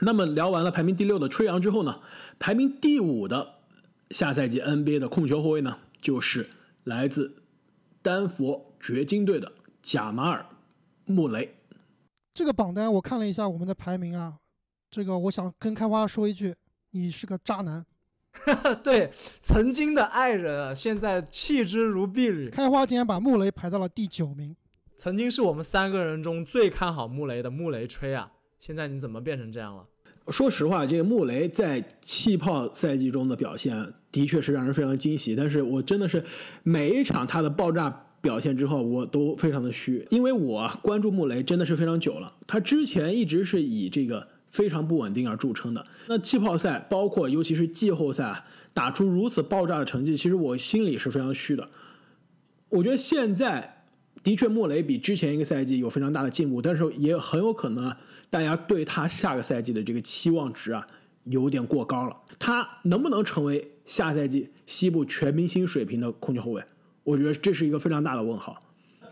那么聊完了排名第六的吹杨之后呢，排名第五的下赛季 NBA 的控球后卫呢，就是来自丹佛掘金队的贾马尔·穆雷。这个榜单我看了一下我们的排名啊，这个我想跟开花说一句，你是个渣男。对，曾经的爱人啊，现在弃之如敝履。开花竟然把穆雷排到了第九名，曾经是我们三个人中最看好穆雷的穆雷吹啊，现在你怎么变成这样了？说实话，这个穆雷在气泡赛季中的表现的确是让人非常惊喜，但是我真的是每一场他的爆炸表现之后，我都非常的虚，因为我关注穆雷真的是非常久了，他之前一直是以这个。非常不稳定而著称的那气泡赛，包括尤其是季后赛打出如此爆炸的成绩，其实我心里是非常虚的。我觉得现在的确穆雷比之前一个赛季有非常大的进步，但是也很有可能大家对他下个赛季的这个期望值啊有点过高了。他能不能成为下赛季西部全明星水平的控球后卫？我觉得这是一个非常大的问号。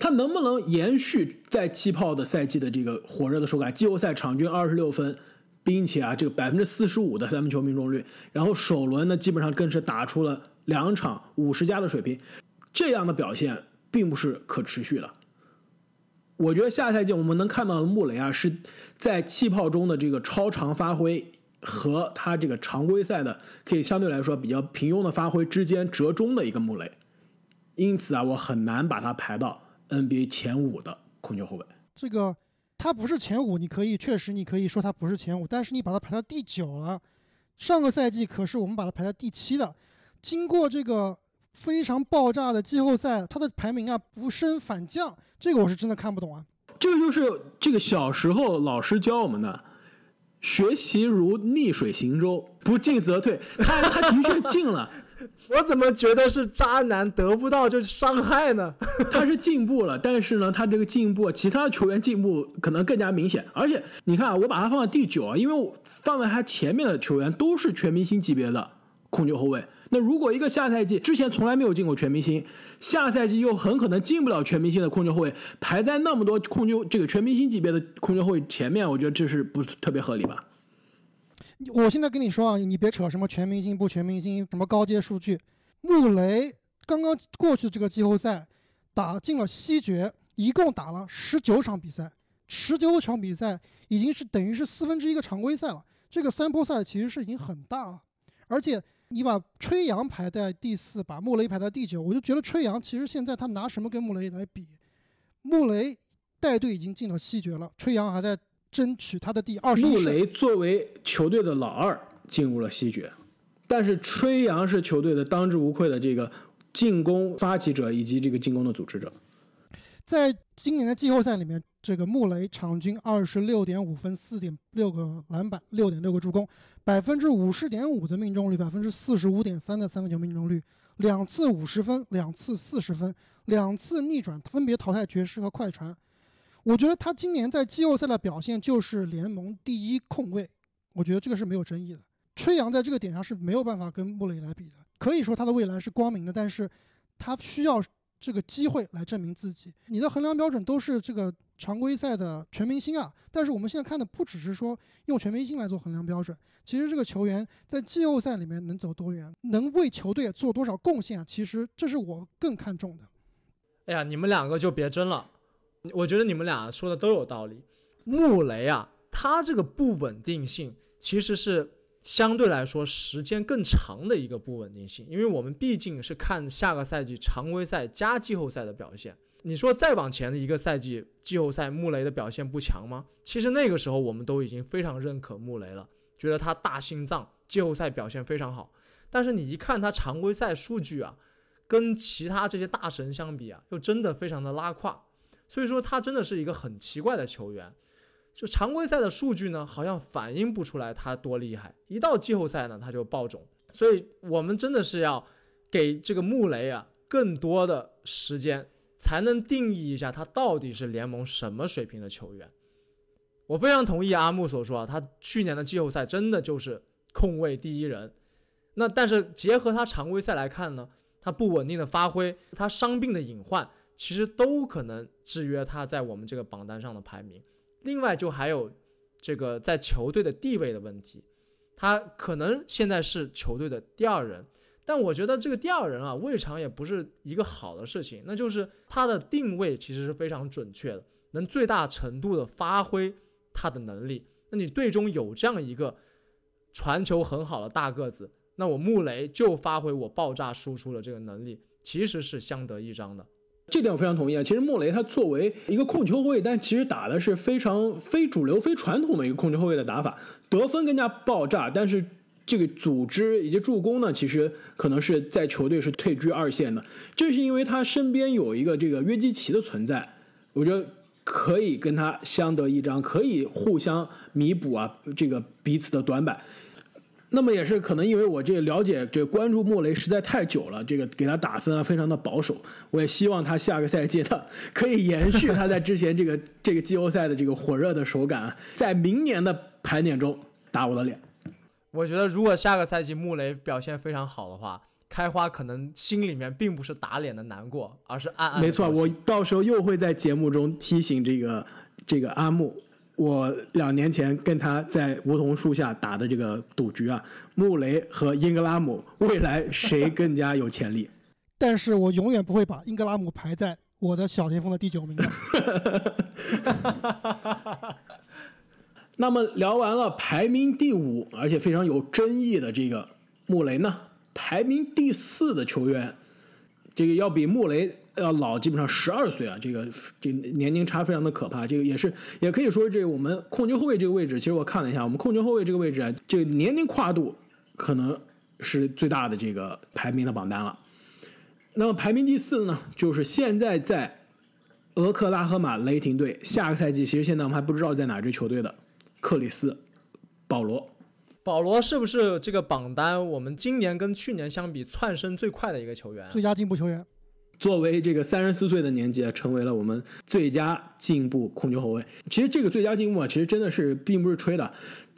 他能不能延续在气泡的赛季的这个火热的手感？季后赛场均二十六分。并且啊，这个百分之四十五的三分球命中率，然后首轮呢，基本上更是打出了两场五十加的水平，这样的表现并不是可持续的。我觉得下赛季我们能看到的穆雷啊，是在气泡中的这个超常发挥和他这个常规赛的可以相对来说比较平庸的发挥之间折中的一个穆雷，因此啊，我很难把他排到 NBA 前五的控球后卫。这个。他不是前五，你可以确实你可以说他不是前五，但是你把他排到第九了。上个赛季可是我们把他排到第七的。经过这个非常爆炸的季后赛，他的排名啊不升反降，这个我是真的看不懂啊。这个就是这个小时候老师教我们的，学习如逆水行舟，不进则退。他他的确进了。我怎么觉得是渣男得不到就伤害呢？他是进步了，但是呢，他这个进步，其他球员进步可能更加明显。而且你看啊，我把他放在第九啊，因为我放在他前面的球员都是全明星级别的控球后卫。那如果一个下赛季之前从来没有进过全明星，下赛季又很可能进不了全明星的控球后卫，排在那么多控球这个全明星级别的控球后卫前面，我觉得这是不是特别合理吧？我现在跟你说啊，你别扯什么全明星不全明星，什么高阶数据。穆雷刚刚过去这个季后赛打进了西决，一共打了十九场比赛，十九场比赛已经是等于是四分之一个常规赛了。这个三波赛其实是已经很大了。而且你把吹杨排在第四，把穆雷排在第九，我就觉得吹杨其实现在他拿什么跟穆雷来比？穆雷带队已经进了西决了，吹杨还在。争取他的第二十穆雷作为球队的老二进入了西决，但是吹杨是球队的当之无愧的这个进攻发起者以及这个进攻的组织者。在今年的季后赛里面，这个穆雷场均二十六点五分、四点六个篮板、六点六个助攻，百分之五十点五的命中率，百分之四十五点三的三分球命中率，两次五十分，两次四十分，两次逆转，分别淘汰爵士和快船。我觉得他今年在季后赛的表现就是联盟第一控卫，我觉得这个是没有争议的。吹杨在这个点上是没有办法跟穆雷来比的，可以说他的未来是光明的，但是他需要这个机会来证明自己。你的衡量标准都是这个常规赛的全明星啊，但是我们现在看的不只是说用全明星来做衡量标准，其实这个球员在季后赛里面能走多远，能为球队做多少贡献啊，其实这是我更看重的。哎呀，你们两个就别争了。我觉得你们俩说的都有道理。穆雷啊，他这个不稳定性其实是相对来说时间更长的一个不稳定性，因为我们毕竟是看下个赛季常规赛加季后赛的表现。你说再往前的一个赛季季后赛，穆雷的表现不强吗？其实那个时候我们都已经非常认可穆雷了，觉得他大心脏，季后赛表现非常好。但是你一看他常规赛数据啊，跟其他这些大神相比啊，又真的非常的拉胯。所以说他真的是一个很奇怪的球员，就常规赛的数据呢，好像反映不出来他多厉害，一到季后赛呢他就爆种。所以我们真的是要给这个穆雷啊更多的时间，才能定义一下他到底是联盟什么水平的球员。我非常同意阿木所说啊，他去年的季后赛真的就是控卫第一人。那但是结合他常规赛来看呢，他不稳定的发挥，他伤病的隐患。其实都可能制约他在我们这个榜单上的排名。另外，就还有这个在球队的地位的问题。他可能现在是球队的第二人，但我觉得这个第二人啊，未尝也不是一个好的事情。那就是他的定位其实是非常准确的，能最大程度的发挥他的能力。那你队中有这样一个传球很好的大个子，那我穆雷就发挥我爆炸输出的这个能力，其实是相得益彰的。这点我非常同意啊。其实穆雷他作为一个控球后卫，但其实打的是非常非主流、非传统的一个控球后卫的打法，得分更加爆炸，但是这个组织以及助攻呢，其实可能是在球队是退居二线的。正是因为他身边有一个这个约基奇的存在，我觉得可以跟他相得益彰，可以互相弥补啊这个彼此的短板。那么也是可能因为我这个了解这关注莫雷实在太久了，这个给他打分啊非常的保守。我也希望他下个赛季呢可以延续他在之前这个这个季后赛的这个火热的手感，在明年的盘点中打我的脸。我觉得如果下个赛季穆雷表现非常好的话，开花可能心里面并不是打脸的难过，而是暗暗。没错，我到时候又会在节目中提醒这个这个阿木。我两年前跟他在梧桐树下打的这个赌局啊，穆雷和英格拉姆未来谁更加有潜力？但是我永远不会把英格拉姆排在我的小前锋的第九名的。那么聊完了排名第五而且非常有争议的这个穆雷呢，排名第四的球员，这个要比穆雷。要老基本上十二岁啊，这个这年龄差非常的可怕。这个也是也可以说，这个我们控球后卫这个位置，其实我看了一下，我们控球后卫这个位置啊，这个年龄跨度可能是最大的这个排名的榜单了。那么排名第四的呢，就是现在在俄克拉荷马雷霆队，下个赛季其实现在我们还不知道在哪支球队的克里斯保罗。保罗是不是这个榜单我们今年跟去年相比窜升最快的一个球员？最佳进步球员。作为这个三十四岁的年纪啊，成为了我们最佳进步控球后卫。其实这个最佳进步啊，其实真的是并不是吹的。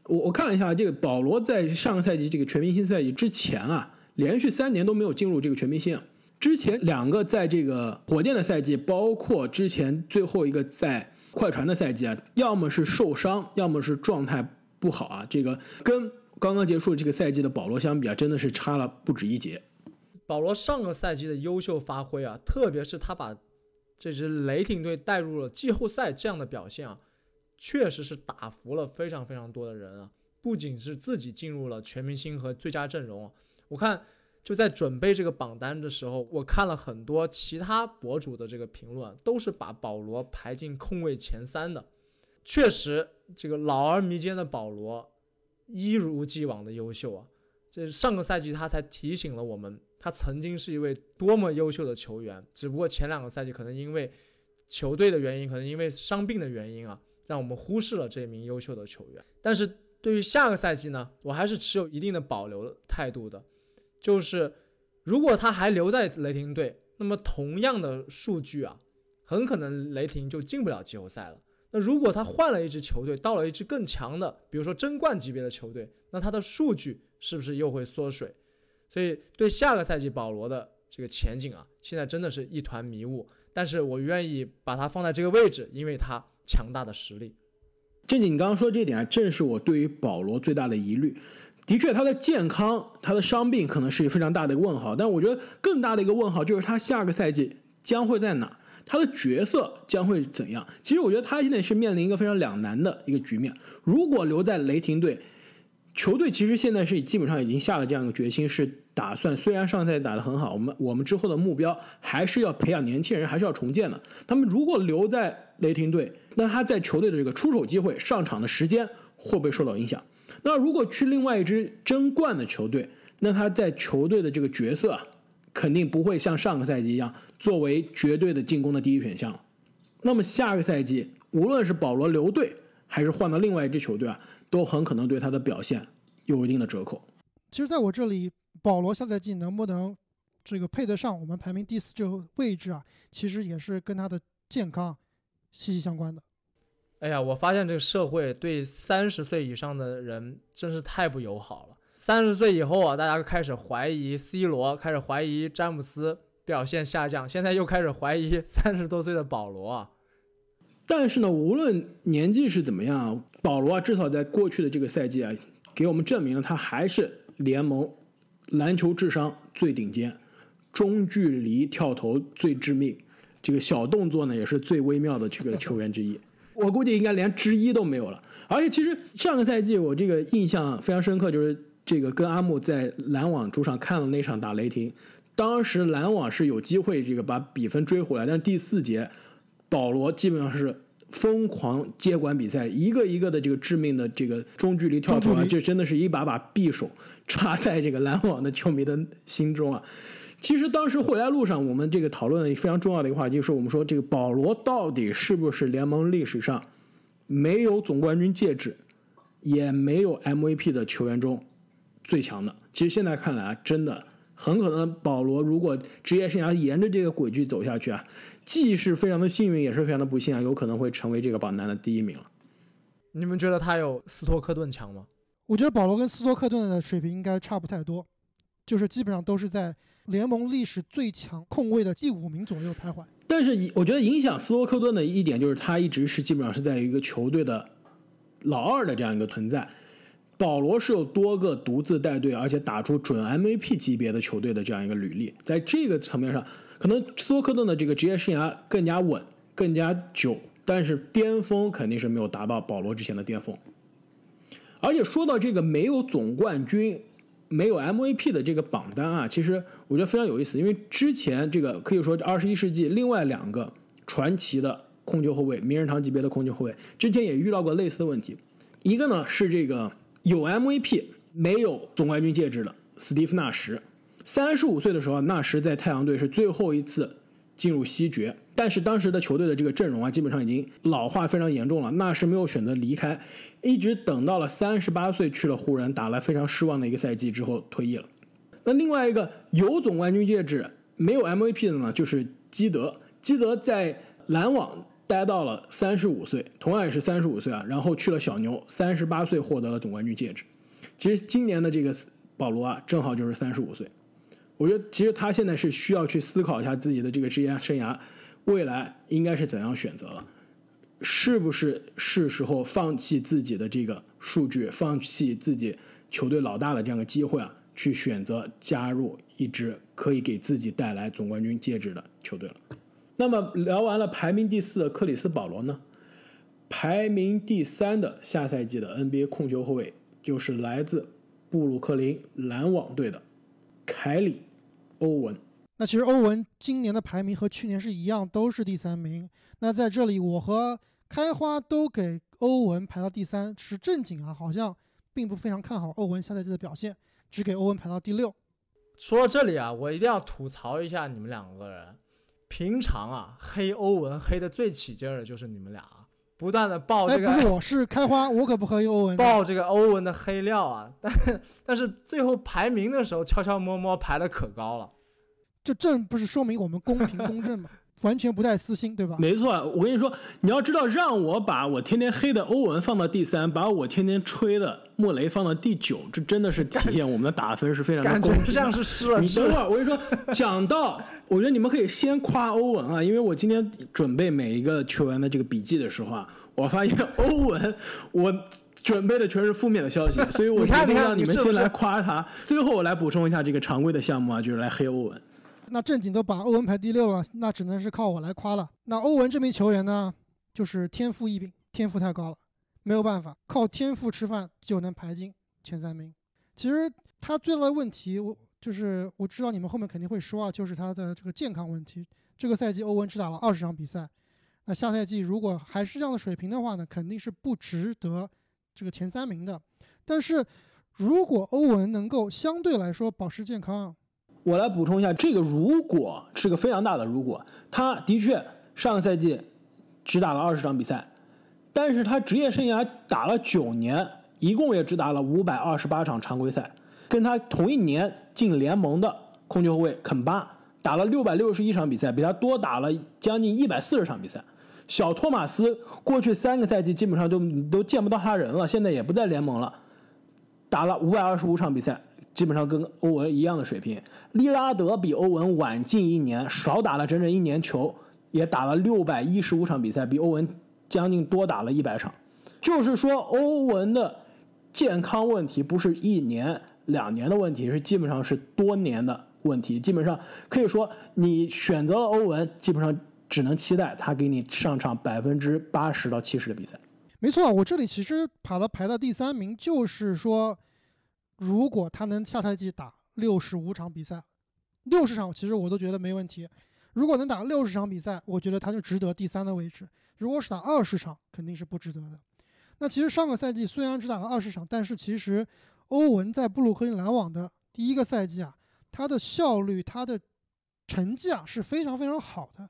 我我看了一下，这个保罗在上个赛季这个全明星赛季之前啊，连续三年都没有进入这个全明星。之前两个在这个火箭的赛季，包括之前最后一个在快船的赛季啊，要么是受伤，要么是状态不好啊。这个跟刚刚结束这个赛季的保罗相比啊，真的是差了不止一截。保罗上个赛季的优秀发挥啊，特别是他把这支雷霆队带入了季后赛这样的表现啊，确实是打服了非常非常多的人啊。不仅是自己进入了全明星和最佳阵容，我看就在准备这个榜单的时候，我看了很多其他博主的这个评论，都是把保罗排进控卫前三的。确实，这个老而弥坚的保罗一如既往的优秀啊。这上个赛季他才提醒了我们。他曾经是一位多么优秀的球员，只不过前两个赛季可能因为球队的原因，可能因为伤病的原因啊，让我们忽视了这名优秀的球员。但是对于下个赛季呢，我还是持有一定的保留态度的。就是如果他还留在雷霆队，那么同样的数据啊，很可能雷霆就进不了季后赛了。那如果他换了一支球队，到了一支更强的，比如说争冠级别的球队，那他的数据是不是又会缩水？所以，对下个赛季保罗的这个前景啊，现在真的是一团迷雾。但是我愿意把他放在这个位置，因为他强大的实力。正经，你刚刚说这点啊，正是我对于保罗最大的疑虑。的确，他的健康、他的伤病可能是非常大的一个问号。但我觉得更大的一个问号就是他下个赛季将会在哪，他的角色将会怎样。其实我觉得他现在是面临一个非常两难的一个局面。如果留在雷霆队，球队其实现在是基本上已经下了这样一个决心，是打算虽然上赛季打得很好，我们我们之后的目标还是要培养年轻人，还是要重建的。他们如果留在雷霆队，那他在球队的这个出手机会、上场的时间会不会受到影响？那如果去另外一支争冠的球队，那他在球队的这个角色肯定不会像上个赛季一样作为绝对的进攻的第一选项。那么下个赛季，无论是保罗留队还是换到另外一支球队啊。都很可能对他的表现有一定的折扣。其实，在我这里，保罗下赛季能不能这个配得上我们排名第四这个位置啊？其实也是跟他的健康息息相关的。哎呀，我发现这个社会对三十岁以上的人真是太不友好了。三十岁以后啊，大家开始怀疑 C 罗，开始怀疑詹姆斯表现下降，现在又开始怀疑 三十多岁的保罗啊。但是呢，无论年纪是怎么样，保罗啊，至少在过去的这个赛季啊，给我们证明了他还是联盟篮球智商最顶尖，中距离跳投最致命，这个小动作呢也是最微妙的这个球员之一。我估计应该连之一都没有了。而且其实上个赛季我这个印象非常深刻，就是这个跟阿木在篮网主场看了那场打雷霆，当时篮网是有机会这个把比分追回来，但是第四节。保罗基本上是疯狂接管比赛，一个一个的这个致命的这个中距离跳投啊，这真的是一把把匕首插在这个篮网的球迷的心中啊。其实当时回来路上，我们这个讨论的非常重要的一个话题，就是我们说这个保罗到底是不是联盟历史上没有总冠军戒指，也没有 MVP 的球员中最强的？其实现在看来啊，真的很可能保罗如果职业生涯沿着这个轨迹走下去啊。既是非常的幸运，也是非常的不幸啊，有可能会成为这个榜单的第一名了。你们觉得他有斯托克顿强吗？我觉得保罗跟斯托克顿的水平应该差不太多，就是基本上都是在联盟历史最强控卫的第五名左右徘徊。但是我觉得影响斯托克顿的一点就是他一直是基本上是在一个球队的老二的这样一个存在。保罗是有多个独自带队而且打出准 MVP 级别的球队的这样一个履历，在这个层面上。可能斯托克顿的这个职业生涯更加稳、更加久，但是巅峰肯定是没有达到保罗之前的巅峰。而且说到这个没有总冠军、没有 MVP 的这个榜单啊，其实我觉得非常有意思，因为之前这个可以说二十一世纪另外两个传奇的控球后卫、名人堂级别的控球后卫，之前也遇到过类似的问题。一个呢是这个有 MVP 没有总冠军戒指的斯蒂夫纳什。三十五岁的时候，纳什在太阳队是最后一次进入西决，但是当时的球队的这个阵容啊，基本上已经老化非常严重了。纳什没有选择离开，一直等到了三十八岁去了湖人，打了非常失望的一个赛季之后退役了。那另外一个有总冠军戒指没有 MVP 的呢，就是基德。基德在篮网待到了三十五岁，同样也是三十五岁啊，然后去了小牛，三十八岁获得了总冠军戒指。其实今年的这个保罗啊，正好就是三十五岁。我觉得其实他现在是需要去思考一下自己的这个职业生涯，未来应该是怎样选择了，是不是是时候放弃自己的这个数据，放弃自己球队老大的这样的机会啊，去选择加入一支可以给自己带来总冠军戒指的球队了。那么聊完了排名第四的克里斯保罗呢，排名第三的下赛季的 NBA 控球后卫就是来自布鲁克林篮网队的凯里。欧文，那其实欧文今年的排名和去年是一样，都是第三名。那在这里，我和开花都给欧文排到第三，是正经啊，好像并不非常看好欧文下赛季的表现，只给欧文排到第六。说到这里啊，我一定要吐槽一下你们两个人，平常啊黑欧文黑的最起劲儿的就是你们俩，不断的爆这个。不是我是开花，我可不黑欧文。爆这个欧文的黑料啊，但但是最后排名的时候悄悄摸摸排的可高了。这正不是说明我们公平公正吗？完全不带私心，对吧？没错，我跟你说，你要知道，让我把我天天黑的欧文放到第三，把我天天吹的莫雷放到第九，这真的是体现我们的打分是非常的公平。像是失了。你等会儿，我跟你说，讲到，我觉得你们可以先夸欧文啊，因为我今天准备每一个球员的这个笔记的时候啊，我发现欧文，我准备的全是负面的消息，所以我决定让你们先来夸他，最后我来补充一下这个常规的项目啊，就是来黑欧文。那正经都把欧文排第六了，那只能是靠我来夸了。那欧文这名球员呢，就是天赋异禀，天赋太高了，没有办法，靠天赋吃饭就能排进前三名。其实他最大的问题，我就是我知道你们后面肯定会说啊，就是他的这个健康问题。这个赛季欧文只打了二十场比赛，那下赛季如果还是这样的水平的话呢，肯定是不值得这个前三名的。但是如果欧文能够相对来说保持健康，我来补充一下，这个如果是个非常大的如果，他的确上个赛季只打了二十场比赛，但是他职业生涯打了九年，一共也只打了五百二十八场常规赛，跟他同一年进联盟的控球后卫肯巴打了六百六十一场比赛，比他多打了将近一百四十场比赛。小托马斯过去三个赛季基本上就都见不到他人了，现在也不在联盟了，打了五百二十五场比赛。基本上跟欧文一样的水平，利拉德比欧文晚进一年，少打了整整一年球，也打了六百一十五场比赛，比欧文将近多打了一百场。就是说，欧文的健康问题不是一年两年的问题，是基本上是多年的问题。基本上可以说，你选择了欧文，基本上只能期待他给你上场百分之八十到七十的比赛。没错，我这里其实把他排到第三名，就是说，如果他能下赛季打六十五场比赛，六十场其实我都觉得没问题。如果能打六十场比赛，我觉得他就值得第三的位置。如果是打二十场，肯定是不值得的。那其实上个赛季虽然只打了二十场，但是其实欧文在布鲁克林篮网的第一个赛季啊，他的效率、他的成绩啊是非常非常好的。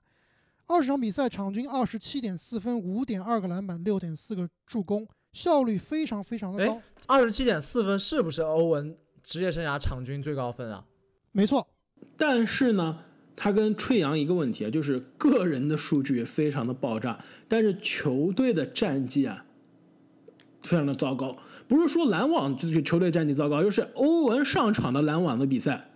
二十场比赛，场均二十七点四分，五点二个篮板，六点四个助攻，效率非常非常的高。二十七点四分是不是欧文职业生涯场均最高分啊？没错。但是呢，他跟吹杨一个问题啊，就是个人的数据非常的爆炸，但是球队的战绩啊非常的糟糕。不是说篮网这个球队战绩糟糕，就是欧文上场的篮网的比赛，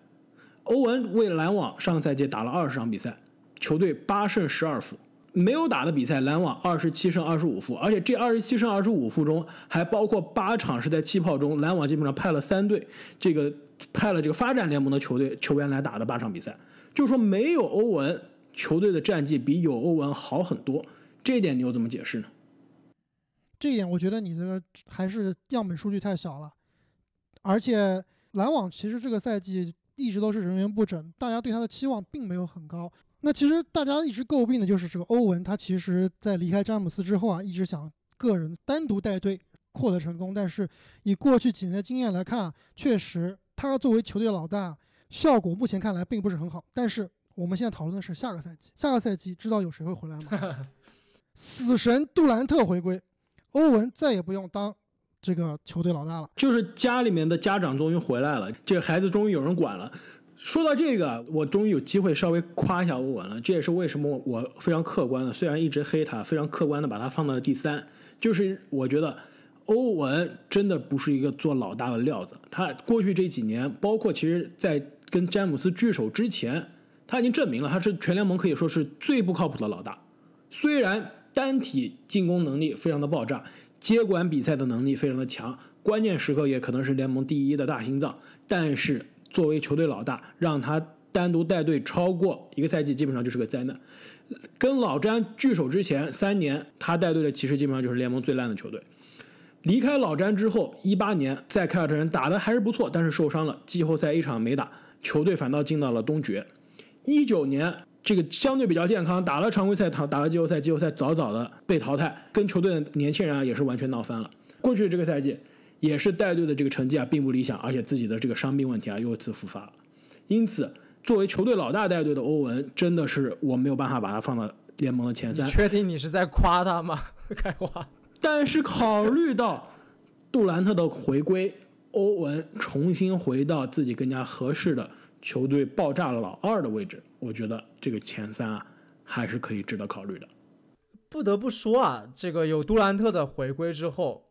欧文为篮网上个赛季打了二十场比赛。球队八胜十二负，没有打的比赛，篮网二十七胜二十五负，而且这二十七胜二十五负中还包括八场是在气泡中，篮网基本上派了三队，这个派了这个发展联盟的球队球员来打的八场比赛，就是说没有欧文，球队的战绩比有欧文好很多，这一点你又怎么解释呢？这一点我觉得你这个还是样本数据太小了，而且篮网其实这个赛季一直都是人员不整，大家对他的期望并没有很高。那其实大家一直诟病的就是这个欧文，他其实在离开詹姆斯之后啊，一直想个人单独带队获得成功。但是以过去几年的经验来看啊，确实他作为球队老大，效果目前看来并不是很好。但是我们现在讨论的是下个赛季，下个赛季知道有谁会回来吗？死神杜兰特回归，欧文再也不用当这个球队老大了。就是家里面的家长终于回来了，这个孩子终于有人管了。说到这个，我终于有机会稍微夸一下欧文了。这也是为什么我非常客观的，虽然一直黑他，非常客观的把他放到了第三。就是我觉得欧文真的不是一个做老大的料子。他过去这几年，包括其实在跟詹姆斯聚首之前，他已经证明了他是全联盟可以说是最不靠谱的老大。虽然单体进攻能力非常的爆炸，接管比赛的能力非常的强，关键时刻也可能是联盟第一的大心脏，但是。作为球队老大，让他单独带队超过一个赛季，基本上就是个灾难。跟老詹聚首之前三年，他带队的其实基本上就是联盟最烂的球队。离开老詹之后，一八年在凯尔特人打的还是不错，但是受伤了，季后赛一场没打，球队反倒进到了东决。一九年这个相对比较健康，打了常规赛，打打了季后赛，季后赛早早的被淘汰，跟球队的年轻人啊也是完全闹翻了。过去这个赛季。也是带队的这个成绩啊，并不理想，而且自己的这个伤病问题啊又一次复发了。因此，作为球队老大带队的欧文，真的是我没有办法把他放到联盟的前三。确定你是在夸他吗？开花。但是考虑到杜兰特的回归，欧文重新回到自己更加合适的球队爆炸老二的位置，我觉得这个前三啊还是可以值得考虑的。不得不说啊，这个有杜兰特的回归之后。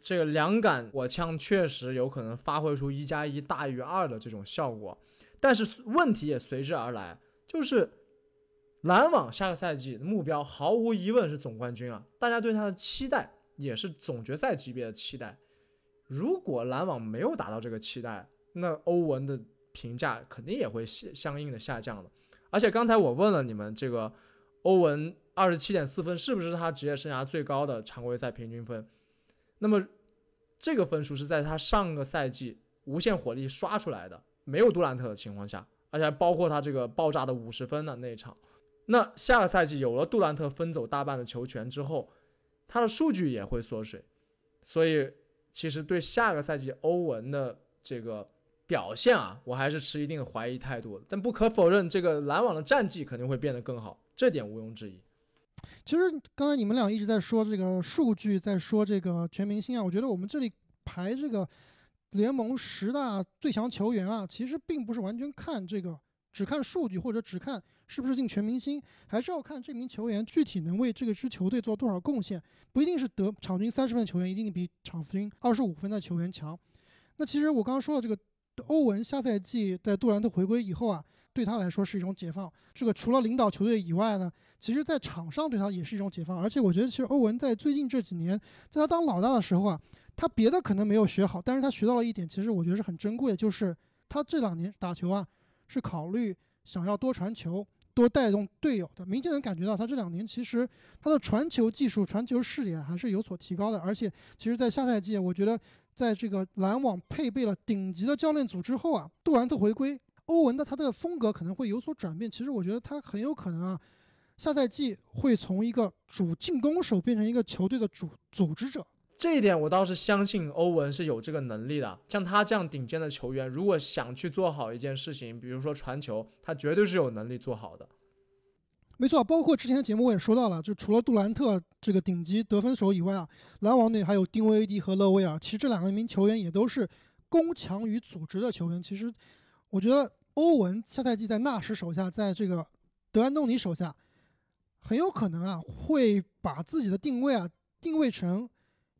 这个两杆火枪确实有可能发挥出一加一大于二的这种效果，但是问题也随之而来，就是篮网下个赛季目标毫无疑问是总冠军啊！大家对他的期待也是总决赛级别的期待。如果篮网没有达到这个期待，那欧文的评价肯定也会相应的下降的。而且刚才我问了你们，这个欧文二十七点四分是不是他职业生涯最高的常规赛平均分？那么，这个分数是在他上个赛季无限火力刷出来的，没有杜兰特的情况下，而且还包括他这个爆炸的五十分的那一场。那下个赛季有了杜兰特分走大半的球权之后，他的数据也会缩水。所以，其实对下个赛季欧文的这个表现啊，我还是持一定的怀疑态度。但不可否认，这个篮网的战绩肯定会变得更好，这点毋庸置疑。其实刚才你们俩一直在说这个数据，在说这个全明星啊，我觉得我们这里排这个联盟十大最强球员啊，其实并不是完全看这个，只看数据或者只看是不是进全明星，还是要看这名球员具体能为这个支球队做多少贡献，不一定是得场均三十分的球员一定比场均二十五分的球员强。那其实我刚刚说的这个欧文下赛季在杜兰特回归以后啊。对他来说是一种解放。这个除了领导球队以外呢，其实在场上对他也是一种解放。而且我觉得，其实欧文在最近这几年，在他当老大的时候啊，他别的可能没有学好，但是他学到了一点，其实我觉得是很珍贵的，就是他这两年打球啊，是考虑想要多传球。多带动队友的，明显能感觉到他这两年其实他的传球技术、传球视野还是有所提高的。而且，其实，在下赛季，我觉得在这个篮网配备了顶级的教练组之后啊，杜兰特回归，欧文的他的风格可能会有所转变。其实，我觉得他很有可能啊，下赛季会从一个主进攻手变成一个球队的主组织者。这一点我倒是相信欧文是有这个能力的。像他这样顶尖的球员，如果想去做好一件事情，比如说传球，他绝对是有能力做好的。没错，包括之前的节目我也说到了，就除了杜兰特这个顶级得分手以外啊，篮网队还有丁威迪和勒维尔，其实这两个名球员也都是攻强于组织的球员。其实我觉得欧文下赛季在纳什手下，在这个德安东尼手下，很有可能啊会把自己的定位啊定位成。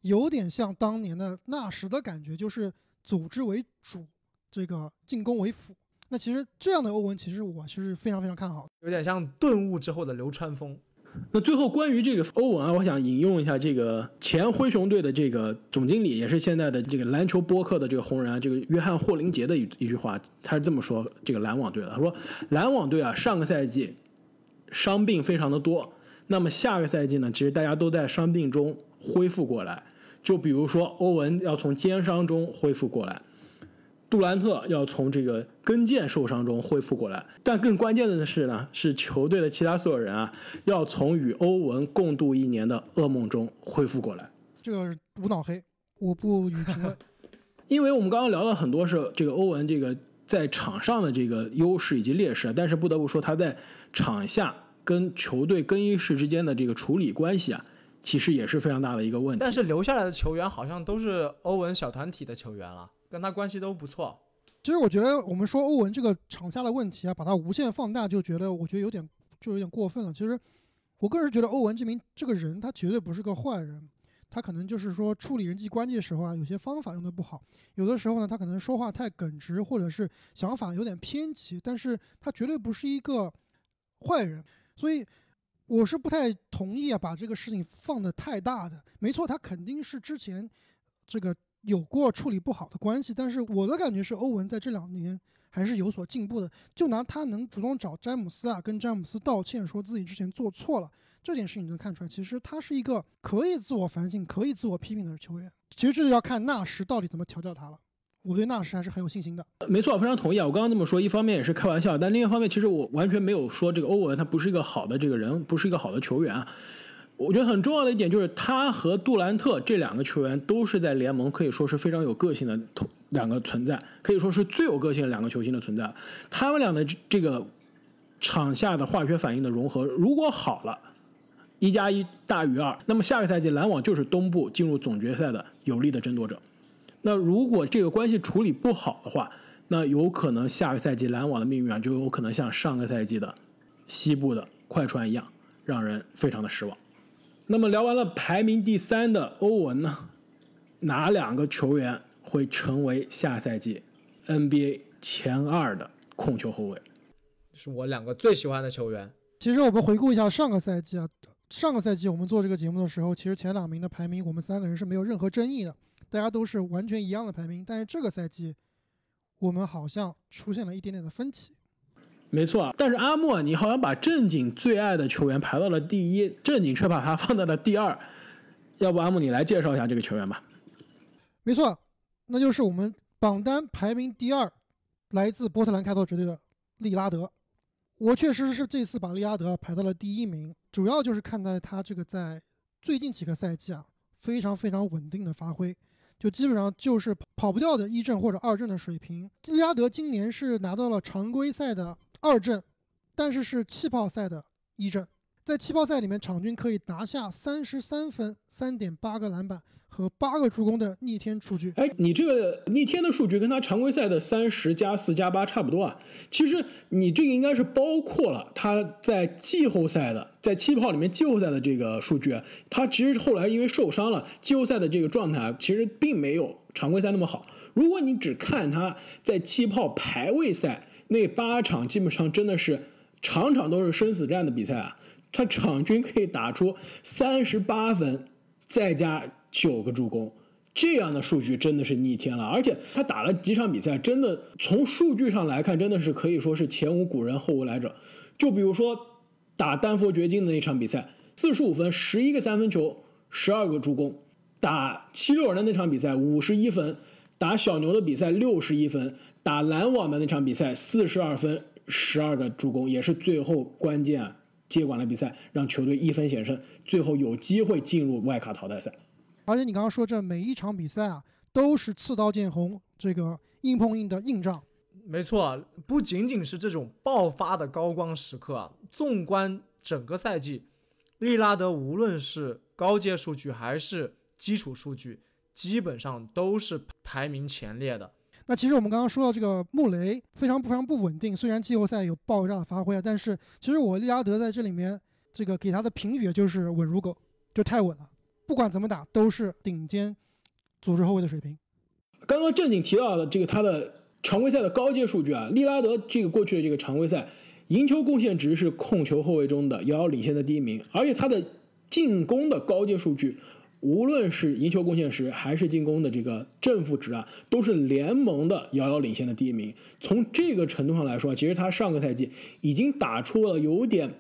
有点像当年的纳什的感觉，就是组织为主，这个进攻为辅。那其实这样的欧文，其实我是非常非常看好，有点像顿悟之后的流川枫。那最后关于这个欧文啊，我想引用一下这个前灰熊队的这个总经理，也是现在的这个篮球播客的这个红人啊，这个约翰霍林杰的一一句话，他是这么说这个篮网队的，他说篮网队啊，上个赛季伤病非常的多，那么下个赛季呢，其实大家都在伤病中恢复过来。就比如说，欧文要从肩伤中恢复过来，杜兰特要从这个跟腱受伤中恢复过来，但更关键的是呢，是球队的其他所有人啊，要从与欧文共度一年的噩梦中恢复过来。这个无脑黑，我不予评论。因为我们刚刚聊了很多是这个欧文这个在场上的这个优势以及劣势，但是不得不说他在场下跟球队更衣室之间的这个处理关系啊。其实也是非常大的一个问题，但是留下来的球员好像都是欧文小团体的球员了，跟他关系都不错。其实我觉得我们说欧文这个场下的问题啊，把它无限放大，就觉得我觉得有点就有点过分了。其实我个人觉得欧文这名这个人，他绝对不是个坏人，他可能就是说处理人际关系的时候啊，有些方法用的不好，有的时候呢，他可能说话太耿直，或者是想法有点偏激，但是他绝对不是一个坏人，所以。我是不太同意啊，把这个事情放得太大的。没错，他肯定是之前这个有过处理不好的关系，但是我的感觉是欧文在这两年还是有所进步的。就拿他能主动找詹姆斯啊，跟詹姆斯道歉，说自己之前做错了这件事情，能看出来，其实他是一个可以自我反省、可以自我批评的球员。其实这就要看纳什到底怎么调教他了。我对纳什还是很有信心的。没错，非常同意啊！我刚刚这么说，一方面也是开玩笑，但另一方面，其实我完全没有说这个欧文他不是一个好的这个人，不是一个好的球员啊。我觉得很重要的一点就是，他和杜兰特这两个球员都是在联盟可以说是非常有个性的两个存在，可以说是最有个性的两个球星的存在。他们俩的这个场下的化学反应的融合，如果好了，一加一大于二，那么下个赛季篮网就是东部进入总决赛的有力的争夺者。那如果这个关系处理不好的话，那有可能下个赛季篮网的命运啊，就有可能像上个赛季的西部的快船一样，让人非常的失望。那么聊完了排名第三的欧文呢，哪两个球员会成为下赛季 NBA 前二的控球后卫？是我两个最喜欢的球员。其实我们回顾一下上个赛季啊，上个赛季我们做这个节目的时候，其实前两名的排名我们三个人是没有任何争议的。大家都是完全一样的排名，但是这个赛季，我们好像出现了一点点的分歧。没错，但是阿莫，你好像把正经最爱的球员排到了第一，正经却把他放在了第二。要不阿木你来介绍一下这个球员吧？没错，那就是我们榜单排名第二，来自波特兰开拓者队的利拉德。我确实是这次把利拉德排到了第一名，主要就是看在他这个在最近几个赛季啊，非常非常稳定的发挥。就基本上就是跑不掉的一阵或者二阵的水平。利拉德今年是拿到了常规赛的二阵，但是是气泡赛的一阵。在气泡赛里面，场均可以拿下三十三分、三点八个篮板。和八个助攻的逆天数据，哎，你这个逆天的数据跟他常规赛的三十加四加八差不多啊。其实你这个应该是包括了他在季后赛的，在气泡里面季后赛的这个数据。他其实后来因为受伤了，季后赛的这个状态其实并没有常规赛那么好。如果你只看他在气泡排位赛那八场基本上真的是场场都是生死战的比赛啊，他场均可以打出三十八分，再加九个助攻，这样的数据真的是逆天了。而且他打了几场比赛，真的从数据上来看，真的是可以说是前无古人后无来者。就比如说打丹佛掘金的那场比赛，四十五分，十一个三分球，十二个助攻；打七六人的那场比赛，五十一分；打小牛的比赛，六十一分；打篮网的那场比赛，四十二分，十二个助攻，也是最后关键啊接管了比赛，让球队一分险胜，最后有机会进入外卡淘汰赛。而且你刚刚说这每一场比赛啊，都是刺刀见红，这个硬碰硬的硬仗。没错，不仅仅是这种爆发的高光时刻啊，纵观整个赛季，利拉德无论是高阶数据还是基础数据，基本上都是排名前列的。那其实我们刚刚说到这个穆雷非常非常不稳定，虽然季后赛有爆炸的发挥啊，但是其实我利拉德在这里面这个给他的评语也就是稳如狗，就太稳了，不管怎么打都是顶尖组织后卫的水平。刚刚正经提到的这个他的常规赛的高阶数据啊，利拉德这个过去的这个常规赛赢球贡献值是控球后卫中的遥遥领先的第一名，而且他的进攻的高阶数据，无论是赢球贡献值还是进攻的这个正负值啊，都是联盟的遥遥领先的第一名。从这个程度上来说，其实他上个赛季已经打出了有点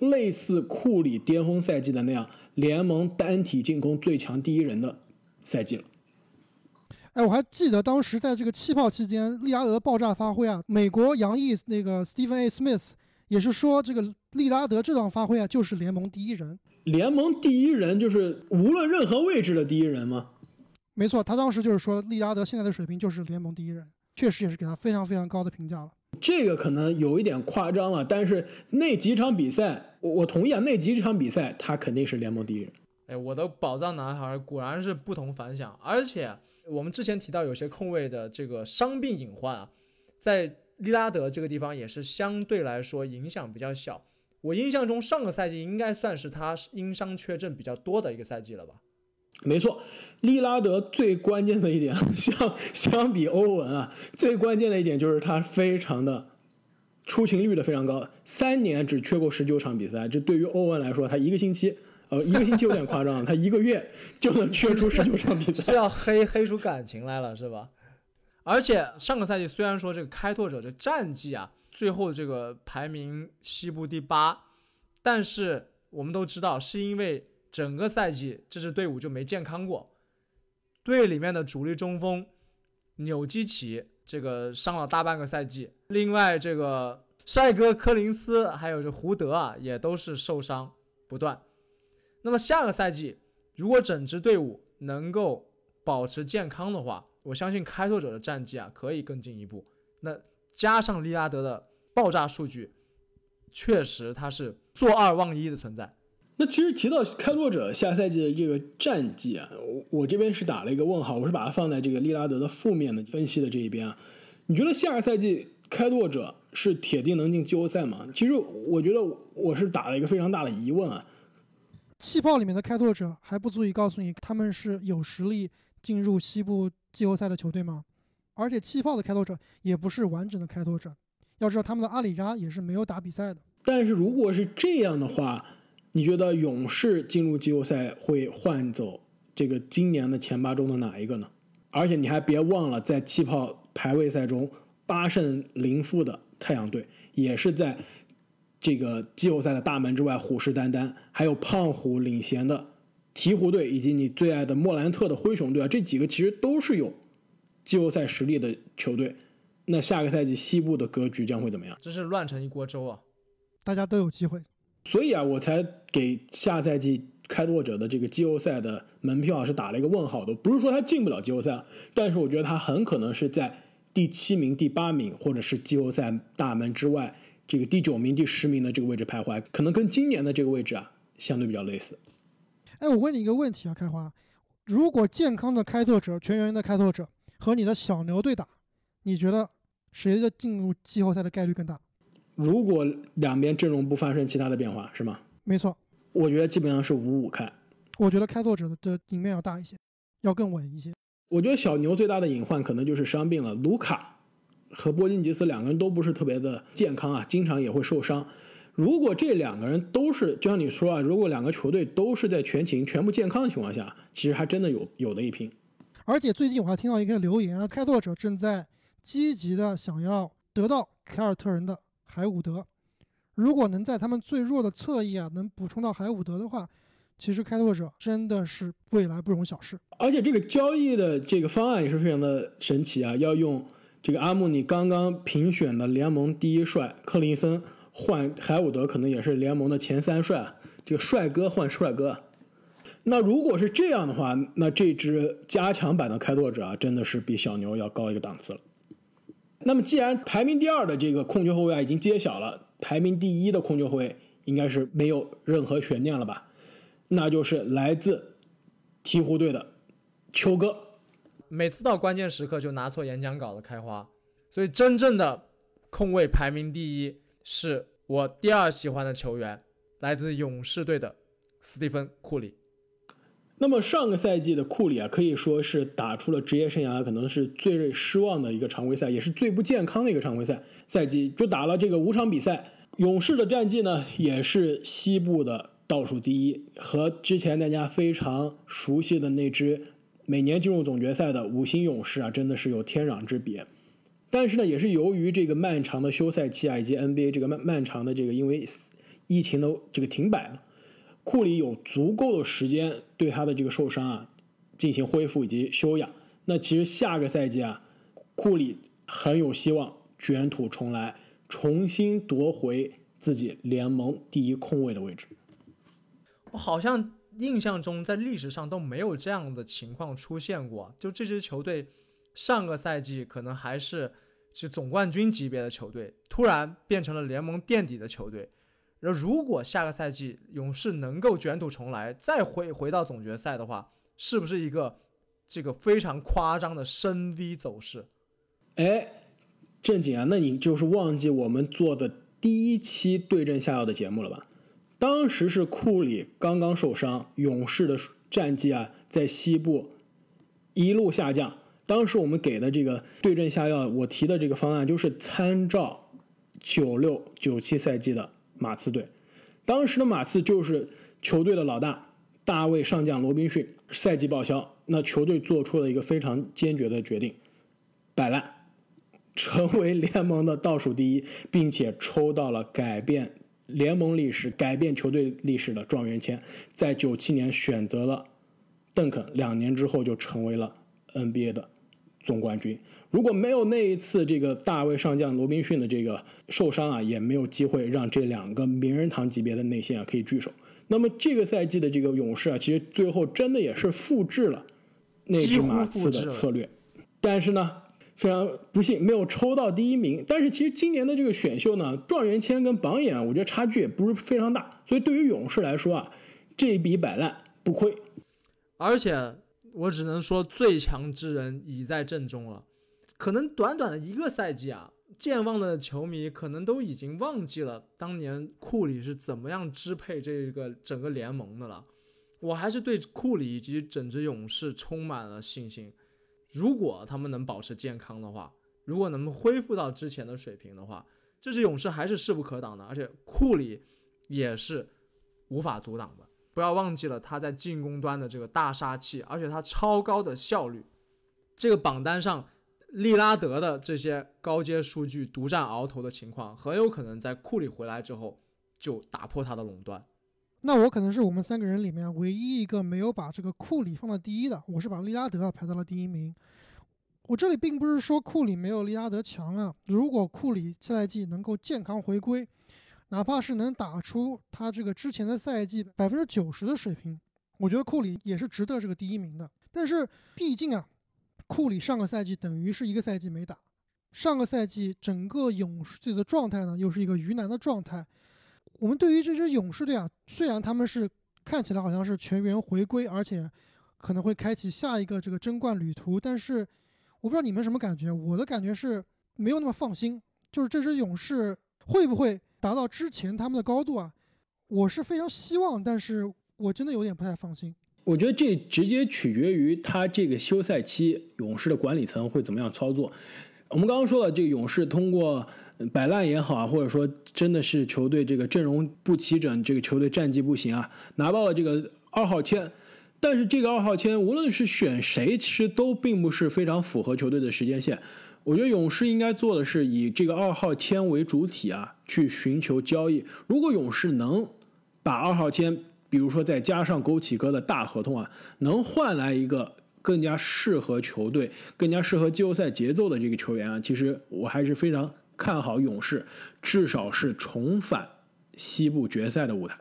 类似库里巅峰赛季的那样联盟单体进攻最强第一人的赛季了。哎，我还记得当时在这个气泡期间，利拉德爆炸发挥啊，美国洋溢那个 Stephen A. Smith 也是说，这个利拉德这场发挥啊，就是联盟第一人。联盟第一人就是无论任何位置的第一人吗？没错，他当时就是说，利拉德现在的水平就是联盟第一人，确实也是给他非常非常高的评价了。这个可能有一点夸张了，但是那几场比赛，我我同意啊，那几场比赛他肯定是联盟第一人。哎，我的宝藏男孩果然是不同凡响，而且我们之前提到有些控卫的这个伤病隐患啊，在利拉德这个地方也是相对来说影响比较小。我印象中上个赛季应该算是他因伤缺阵比较多的一个赛季了吧？没错，利拉德最关键的一点，相相比欧文啊，最关键的一点就是他非常的出勤率的非常高，三年只缺过十九场比赛，这对于欧文来说，他一个星期。呃，一个星期有点夸张，他一个月就能缺出十九场比赛，是要黑黑出感情来了是吧？而且上个赛季虽然说这个开拓者这战绩啊，最后这个排名西部第八，但是我们都知道是因为整个赛季这支队伍就没健康过，队里面的主力中锋纽基奇这个伤了大半个赛季，另外这个帅哥柯林斯还有这胡德啊也都是受伤不断。那么下个赛季，如果整支队伍能够保持健康的话，我相信开拓者的战绩啊可以更进一步。那加上利拉德的爆炸数据，确实他是坐二望一的存在。那其实提到开拓者下赛季的这个战绩啊，我我这边是打了一个问号，我是把它放在这个利拉德的负面的分析的这一边啊。你觉得下个赛季开拓者是铁定能进季后赛吗？其实我觉得我是打了一个非常大的疑问啊。气泡里面的开拓者还不足以告诉你他们是有实力进入西部季后赛的球队吗？而且气泡的开拓者也不是完整的开拓者，要知道他们的阿里扎也是没有打比赛的。但是如果是这样的话，你觉得勇士进入季后赛会换走这个今年的前八中的哪一个呢？而且你还别忘了，在气泡排位赛中八胜零负的太阳队也是在。这个季后赛的大门之外虎视眈眈，还有胖虎领衔的鹈鹕队，以及你最爱的莫兰特的灰熊队啊，这几个其实都是有季后赛实力的球队。那下个赛季西部的格局将会怎么样？真是乱成一锅粥啊！大家都有机会，所以啊，我才给下赛季开拓者的这个季后赛的门票是打了一个问号的。不是说他进不了季后赛，但是我觉得他很可能是在第七名、第八名，或者是季后赛大门之外。这个第九名、第十名的这个位置徘徊，可能跟今年的这个位置啊相对比较类似。哎，我问你一个问题啊，开花，如果健康的开拓者、全员的开拓者和你的小牛队打，你觉得谁的进入季后赛的概率更大？如果两边阵容不发生其他的变化，是吗？没错，我觉得基本上是五五开。我觉得开拓者的的赢面要大一些，要更稳一些。我觉得小牛最大的隐患可能就是伤病了，卢卡和波金吉斯两个人都不是特别的健康啊，经常也会受伤。如果这两个人都是，就像你说啊，如果两个球队都是在全勤、全部健康的情况下，其实还真的有有的一拼。而且最近我还听到一个留言啊，开拓者正在积极的想要得到凯尔特人的海伍德。如果能在他们最弱的侧翼啊，能补充到海伍德的话，其实开拓者真的是未来不容小视。而且这个交易的这个方案也是非常的神奇啊，要用这个阿穆尼刚刚评选的联盟第一帅克林森。换海伍德可能也是联盟的前三帅，这个帅哥换帅哥。那如果是这样的话，那这支加强版的开拓者啊，真的是比小牛要高一个档次了。那么既然排名第二的这个控球后卫啊已经揭晓了，排名第一的控球后卫应该是没有任何悬念了吧？那就是来自鹈鹕队的球哥。每次到关键时刻就拿错演讲稿的开花，所以真正的控卫排名第一。是我第二喜欢的球员，来自勇士队的斯蒂芬·库里。那么上个赛季的库里啊，可以说是打出了职业生涯可能是最失望的一个常规赛，也是最不健康的一个常规赛赛季，就打了这个五场比赛。勇士的战绩呢，也是西部的倒数第一，和之前大家非常熟悉的那支每年进入总决赛的五星勇士啊，真的是有天壤之别。但是呢，也是由于这个漫长的休赛期啊，以及 NBA 这个漫漫长的这个因为疫情的这个停摆了，库里有足够的时间对他的这个受伤啊进行恢复以及休养。那其实下个赛季啊，库里很有希望卷土重来，重新夺回自己联盟第一控卫的位置。我好像印象中在历史上都没有这样的情况出现过，就这支球队。上个赛季可能还是是总冠军级别的球队，突然变成了联盟垫底的球队。然后，如果下个赛季勇士能够卷土重来，再回回到总决赛的话，是不是一个这个非常夸张的升 V 走势？哎，正经啊，那你就是忘记我们做的第一期对阵下药的节目了吧？当时是库里刚刚受伤，勇士的战绩啊在西部一路下降。当时我们给的这个对症下药，我提的这个方案就是参照九六九七赛季的马刺队。当时的马刺就是球队的老大，大卫上将罗宾逊赛季报销，那球队做出了一个非常坚决的决定，摆烂，成为联盟的倒数第一，并且抽到了改变联盟历史、改变球队历史的状元签，在九七年选择了邓肯，两年之后就成为了 NBA 的。总冠军如果没有那一次这个大卫上将罗宾逊的这个受伤啊，也没有机会让这两个名人堂级别的内线啊可以聚首。那么这个赛季的这个勇士啊，其实最后真的也是复制了那只马刺的策略，但是呢，非常不幸没有抽到第一名。但是其实今年的这个选秀呢，状元签跟榜眼，我觉得差距也不是非常大，所以对于勇士来说啊，这笔摆烂不亏，而且。我只能说，最强之人已在阵中了。可能短短的一个赛季啊，健忘的球迷可能都已经忘记了当年库里是怎么样支配这个整个联盟的了。我还是对库里以及整支勇士充满了信心。如果他们能保持健康的话，如果能恢复到之前的水平的话，这支勇士还是势不可挡的。而且库里也是无法阻挡的。不要忘记了他在进攻端的这个大杀器，而且他超高的效率。这个榜单上，利拉德的这些高阶数据独占鳌头的情况，很有可能在库里回来之后就打破他的垄断。那我可能是我们三个人里面唯一一个没有把这个库里放到第一的，我是把利拉德排到了第一名。我这里并不是说库里没有利拉德强啊，如果库里赛季能够健康回归。哪怕是能打出他这个之前的赛季百分之九十的水平，我觉得库里也是值得这个第一名的。但是毕竟啊，库里上个赛季等于是一个赛季没打，上个赛季整个勇士队的状态呢又是一个鱼腩的状态。我们对于这支勇士队啊，虽然他们是看起来好像是全员回归，而且可能会开启下一个这个争冠旅途，但是我不知道你们什么感觉，我的感觉是没有那么放心，就是这支勇士会不会？达到之前他们的高度啊，我是非常希望，但是我真的有点不太放心。我觉得这直接取决于他这个休赛期勇士的管理层会怎么样操作。我们刚刚说了，这个勇士通过摆烂也好啊，或者说真的是球队这个阵容不齐整，这个球队战绩不行啊，拿到了这个二号签。但是这个二号签，无论是选谁，其实都并不是非常符合球队的时间线。我觉得勇士应该做的是以这个二号签为主体啊，去寻求交易。如果勇士能把二号签，比如说再加上枸杞哥的大合同啊，能换来一个更加适合球队、更加适合季后赛节奏的这个球员啊，其实我还是非常看好勇士，至少是重返西部决赛的舞台。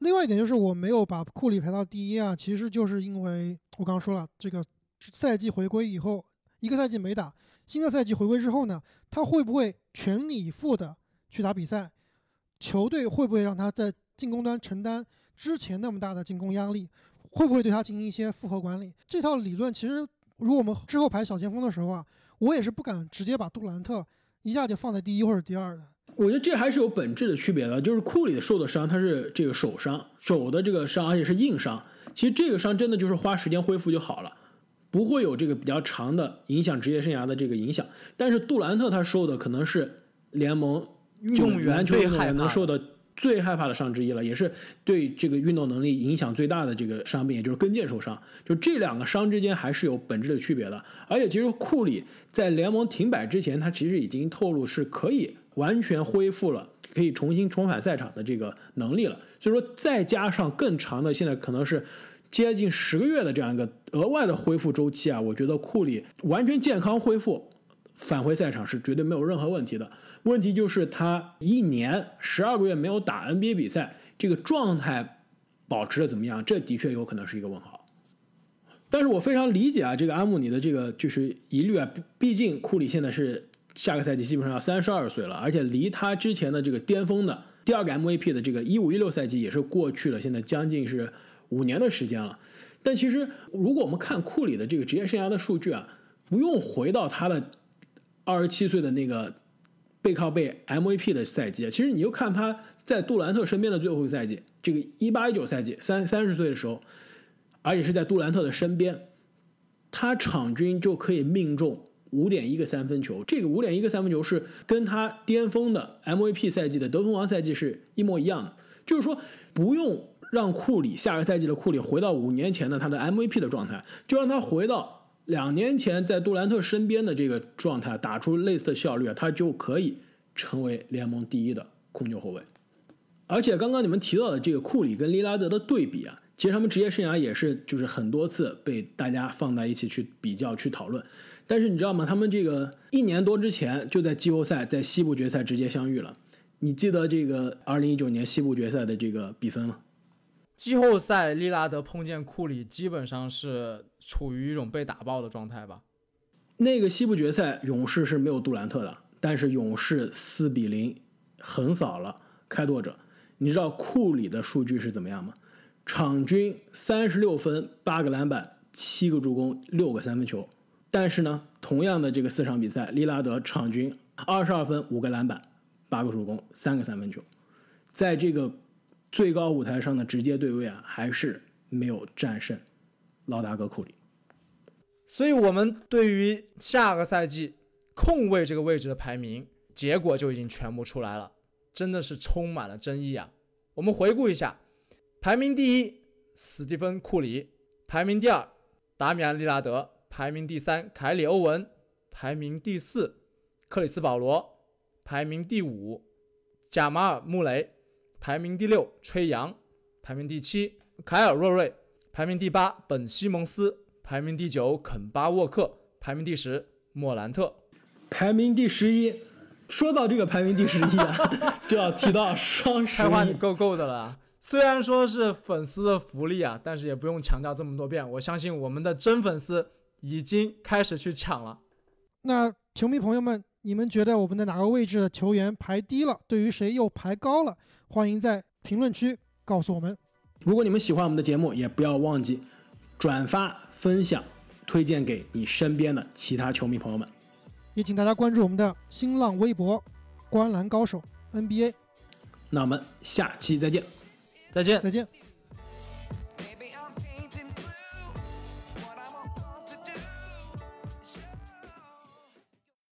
另外一点就是我没有把库里排到第一啊，其实就是因为我刚刚说了，这个赛季回归以后，一个赛季没打，新的赛季回归之后呢，他会不会全力以赴的去打比赛？球队会不会让他在进攻端承担之前那么大的进攻压力？会不会对他进行一些复合管理？这套理论其实，如果我们之后排小前锋的时候啊，我也是不敢直接把杜兰特一下就放在第一或者第二的。我觉得这还是有本质的区别的，就是库里受的伤，他是这个手伤，手的这个伤，而且是硬伤。其实这个伤真的就是花时间恢复就好了，不会有这个比较长的影响职业生涯的这个影响。但是杜兰特他受的可能是联盟运动员最害怕能受的最害怕的伤之一了，也是对这个运动能力影响最大的这个伤病，也就是跟腱受伤。就这两个伤之间还是有本质的区别的。而且其实库里在联盟停摆之前，他其实已经透露是可以。完全恢复了，可以重新重返赛场的这个能力了。所以说，再加上更长的，现在可能是接近十个月的这样一个额外的恢复周期啊，我觉得库里完全健康恢复，返回赛场是绝对没有任何问题的。问题就是他一年十二个月没有打 NBA 比赛，这个状态保持的怎么样？这的确有可能是一个问号。但是我非常理解啊，这个阿姆尼的这个就是疑虑啊，毕竟库里现在是。下个赛季基本上要三十二岁了，而且离他之前的这个巅峰的第二个 MVP 的这个一五一六赛季也是过去了，现在将近是五年的时间了。但其实如果我们看库里的这个职业生涯的数据啊，不用回到他的二十七岁的那个背靠背 MVP 的赛季，其实你就看他在杜兰特身边的最后一个赛季，这个一八一九赛季三三十岁的时候，而且是在杜兰特的身边，他场均就可以命中。五点一个三分球，这个五点一个三分球是跟他巅峰的 MVP 赛季的得分王赛季是一模一样的。就是说，不用让库里下个赛季的库里回到五年前的他的 MVP 的状态，就让他回到两年前在杜兰特身边的这个状态，打出类似的效率，他就可以成为联盟第一的控球后卫。而且刚刚你们提到的这个库里跟利拉德的对比啊，其实他们职业生涯也是就是很多次被大家放在一起去比较去讨论。但是你知道吗？他们这个一年多之前就在季后赛，在西部决赛直接相遇了。你记得这个二零一九年西部决赛的这个比分吗？季后赛利拉德碰见库里，基本上是处于一种被打爆的状态吧？那个西部决赛，勇士是没有杜兰特的，但是勇士四比零横扫了开拓者。你知道库里的数据是怎么样吗？场均三十六分、八个篮板、七个助攻、六个三分球。但是呢，同样的这个四场比赛，利拉德场均二十二分、五个篮板、八个助攻、三个三分球，在这个最高舞台上的直接对位啊，还是没有战胜老大哥库里。所以，我们对于下个赛季控卫这个位置的排名结果就已经全部出来了，真的是充满了争议啊！我们回顾一下，排名第一，史蒂芬·库里；排名第二，达米安·利拉德。排名第三，凯里·欧文；排名第四，克里斯·保罗；排名第五，贾马尔·穆雷；排名第六，吹杨；排名第七，凯尔·洛瑞；排名第八，本·西蒙斯；排名第九，肯巴·沃克；排名第十，莫兰特；排名第十一。说到这个排名第十一啊，就要提到双十一，够够的了。虽然说是粉丝的福利啊，但是也不用强调这么多遍。我相信我们的真粉丝。已经开始去抢了。那球迷朋友们，你们觉得我们的哪个位置的球员排低了？对于谁又排高了？欢迎在评论区告诉我们。如果你们喜欢我们的节目，也不要忘记转发、分享、推荐给你身边的其他球迷朋友们。也请大家关注我们的新浪微博“观篮高手 NBA”。那我们下期再见，再见，再见。